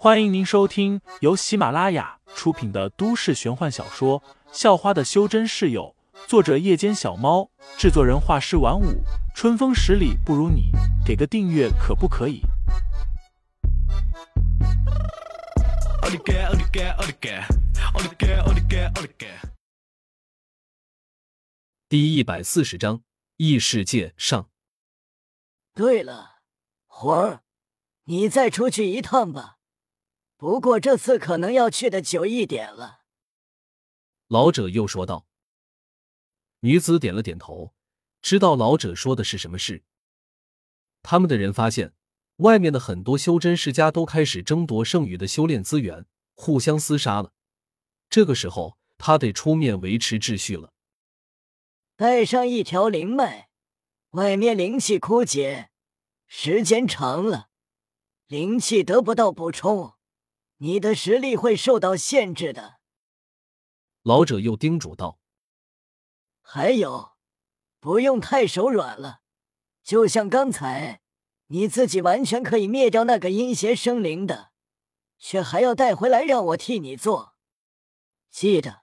欢迎您收听由喜马拉雅出品的都市玄幻小说《校花的修真室友》，作者：夜间小猫，制作人：画师晚舞，春风十里不如你，给个订阅可不可以？第一百四十章异世界上。对了，魂儿，你再出去一趟吧。不过这次可能要去的久一点了。老者又说道。女子点了点头，知道老者说的是什么事。他们的人发现，外面的很多修真世家都开始争夺剩余的修炼资源，互相厮杀了。这个时候，他得出面维持秩序了。带上一条灵脉，外面灵气枯竭，时间长了，灵气得不到补充。你的实力会受到限制的。老者又叮嘱道：“还有，不用太手软了。就像刚才，你自己完全可以灭掉那个阴邪生灵的，却还要带回来让我替你做。记得，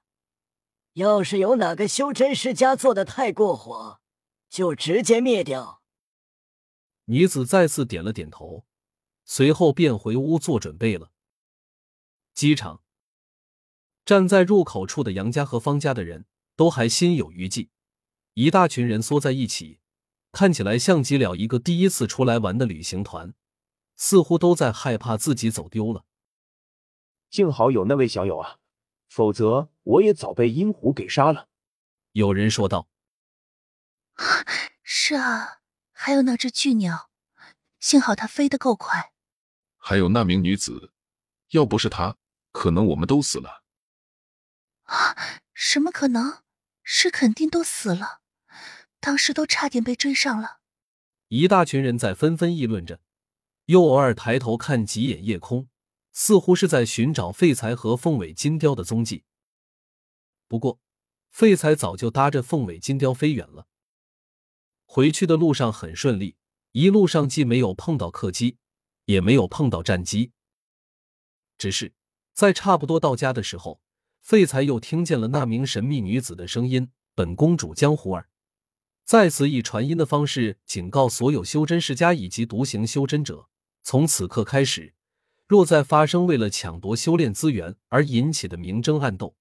要是有哪个修真世家做的太过火，就直接灭掉。”女子再次点了点头，随后便回屋做准备了。机场，站在入口处的杨家和方家的人都还心有余悸，一大群人缩在一起，看起来像极了一个第一次出来玩的旅行团，似乎都在害怕自己走丢了。幸好有那位小友啊，否则我也早被阴狐给杀了。有人说道：“是啊，还有那只巨鸟，幸好它飞得够快。还有那名女子，要不是她。”可能我们都死了啊？什么可能？是肯定都死了。当时都差点被追上了。一大群人在纷纷议论着，又偶尔抬头看几眼夜空，似乎是在寻找废材和凤尾金雕的踪迹。不过，废材早就搭着凤尾金雕飞远了。回去的路上很顺利，一路上既没有碰到客机，也没有碰到战机，只是。在差不多到家的时候，废材又听见了那名神秘女子的声音：“本公主江湖儿。”再次以传音的方式警告所有修真世家以及独行修真者：从此刻开始，若再发生为了抢夺修炼资源而引起的明争暗斗，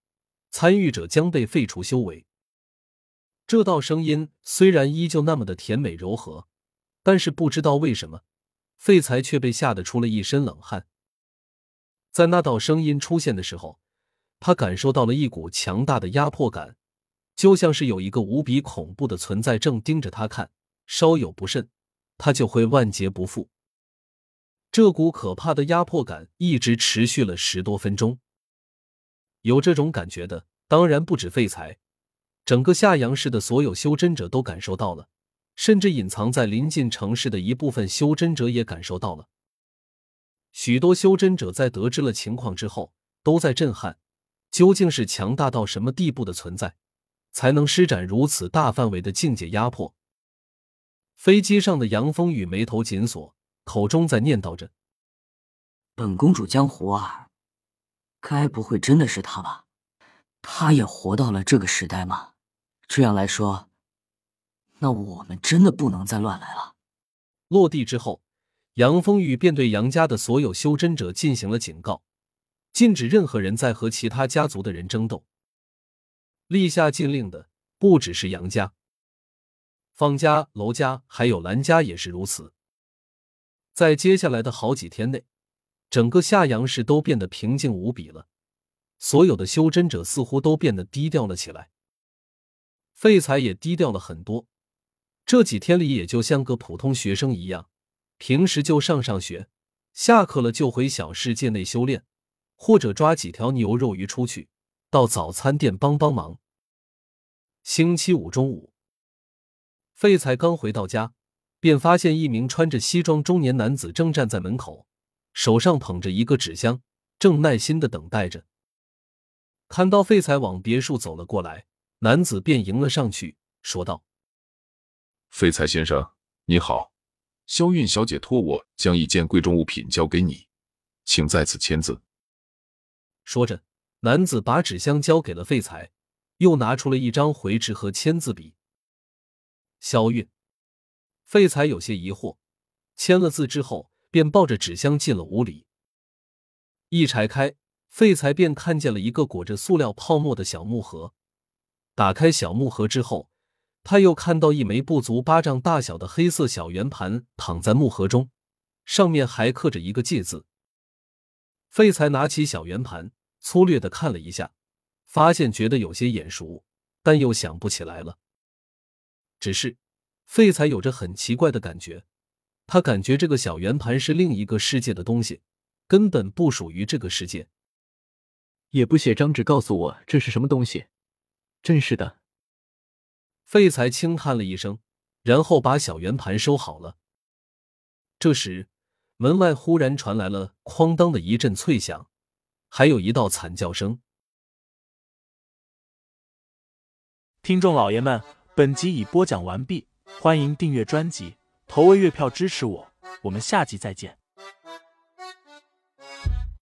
参与者将被废除修为。这道声音虽然依旧那么的甜美柔和，但是不知道为什么，废材却被吓得出了一身冷汗。在那道声音出现的时候，他感受到了一股强大的压迫感，就像是有一个无比恐怖的存在正盯着他看，稍有不慎，他就会万劫不复。这股可怕的压迫感一直持续了十多分钟。有这种感觉的，当然不止废材，整个夏阳市的所有修真者都感受到了，甚至隐藏在临近城市的一部分修真者也感受到了。许多修真者在得知了情况之后，都在震撼：究竟是强大到什么地步的存在，才能施展如此大范围的境界压迫？飞机上的杨风雨眉头紧锁，口中在念叨着：“本公主江湖儿，该不会真的是他吧？他也活到了这个时代吗？这样来说，那我们真的不能再乱来了。”落地之后。杨风雨便对杨家的所有修真者进行了警告，禁止任何人再和其他家族的人争斗。立下禁令的不只是杨家，方家、娄家还有兰家也是如此。在接下来的好几天内，整个夏阳市都变得平静无比了，所有的修真者似乎都变得低调了起来。废材也低调了很多，这几天里也就像个普通学生一样。平时就上上学，下课了就回小世界内修炼，或者抓几条牛肉鱼出去到早餐店帮帮忙。星期五中午，废材刚回到家，便发现一名穿着西装中年男子正站在门口，手上捧着一个纸箱，正耐心的等待着。看到废材往别墅走了过来，男子便迎了上去，说道：“废材先生，你好。”肖韵小姐托我将一件贵重物品交给你，请在此签字。说着，男子把纸箱交给了废材，又拿出了一张回执和签字笔。肖韵，废材有些疑惑，签了字之后，便抱着纸箱进了屋里。一拆开，废材便看见了一个裹着塑料泡沫的小木盒。打开小木盒之后，他又看到一枚不足巴掌大小的黑色小圆盘躺在木盒中，上面还刻着一个“戒”字。废材拿起小圆盘，粗略的看了一下，发现觉得有些眼熟，但又想不起来了。只是废材有着很奇怪的感觉，他感觉这个小圆盘是另一个世界的东西，根本不属于这个世界。也不写张纸告诉我这是什么东西。真是的，废材轻叹了一声，然后把小圆盘收好了。这时，门外忽然传来了“哐当”的一阵脆响，还有一道惨叫声。听众老爷们，本集已播讲完毕，欢迎订阅专辑，投喂月票支持我，我们下集再见。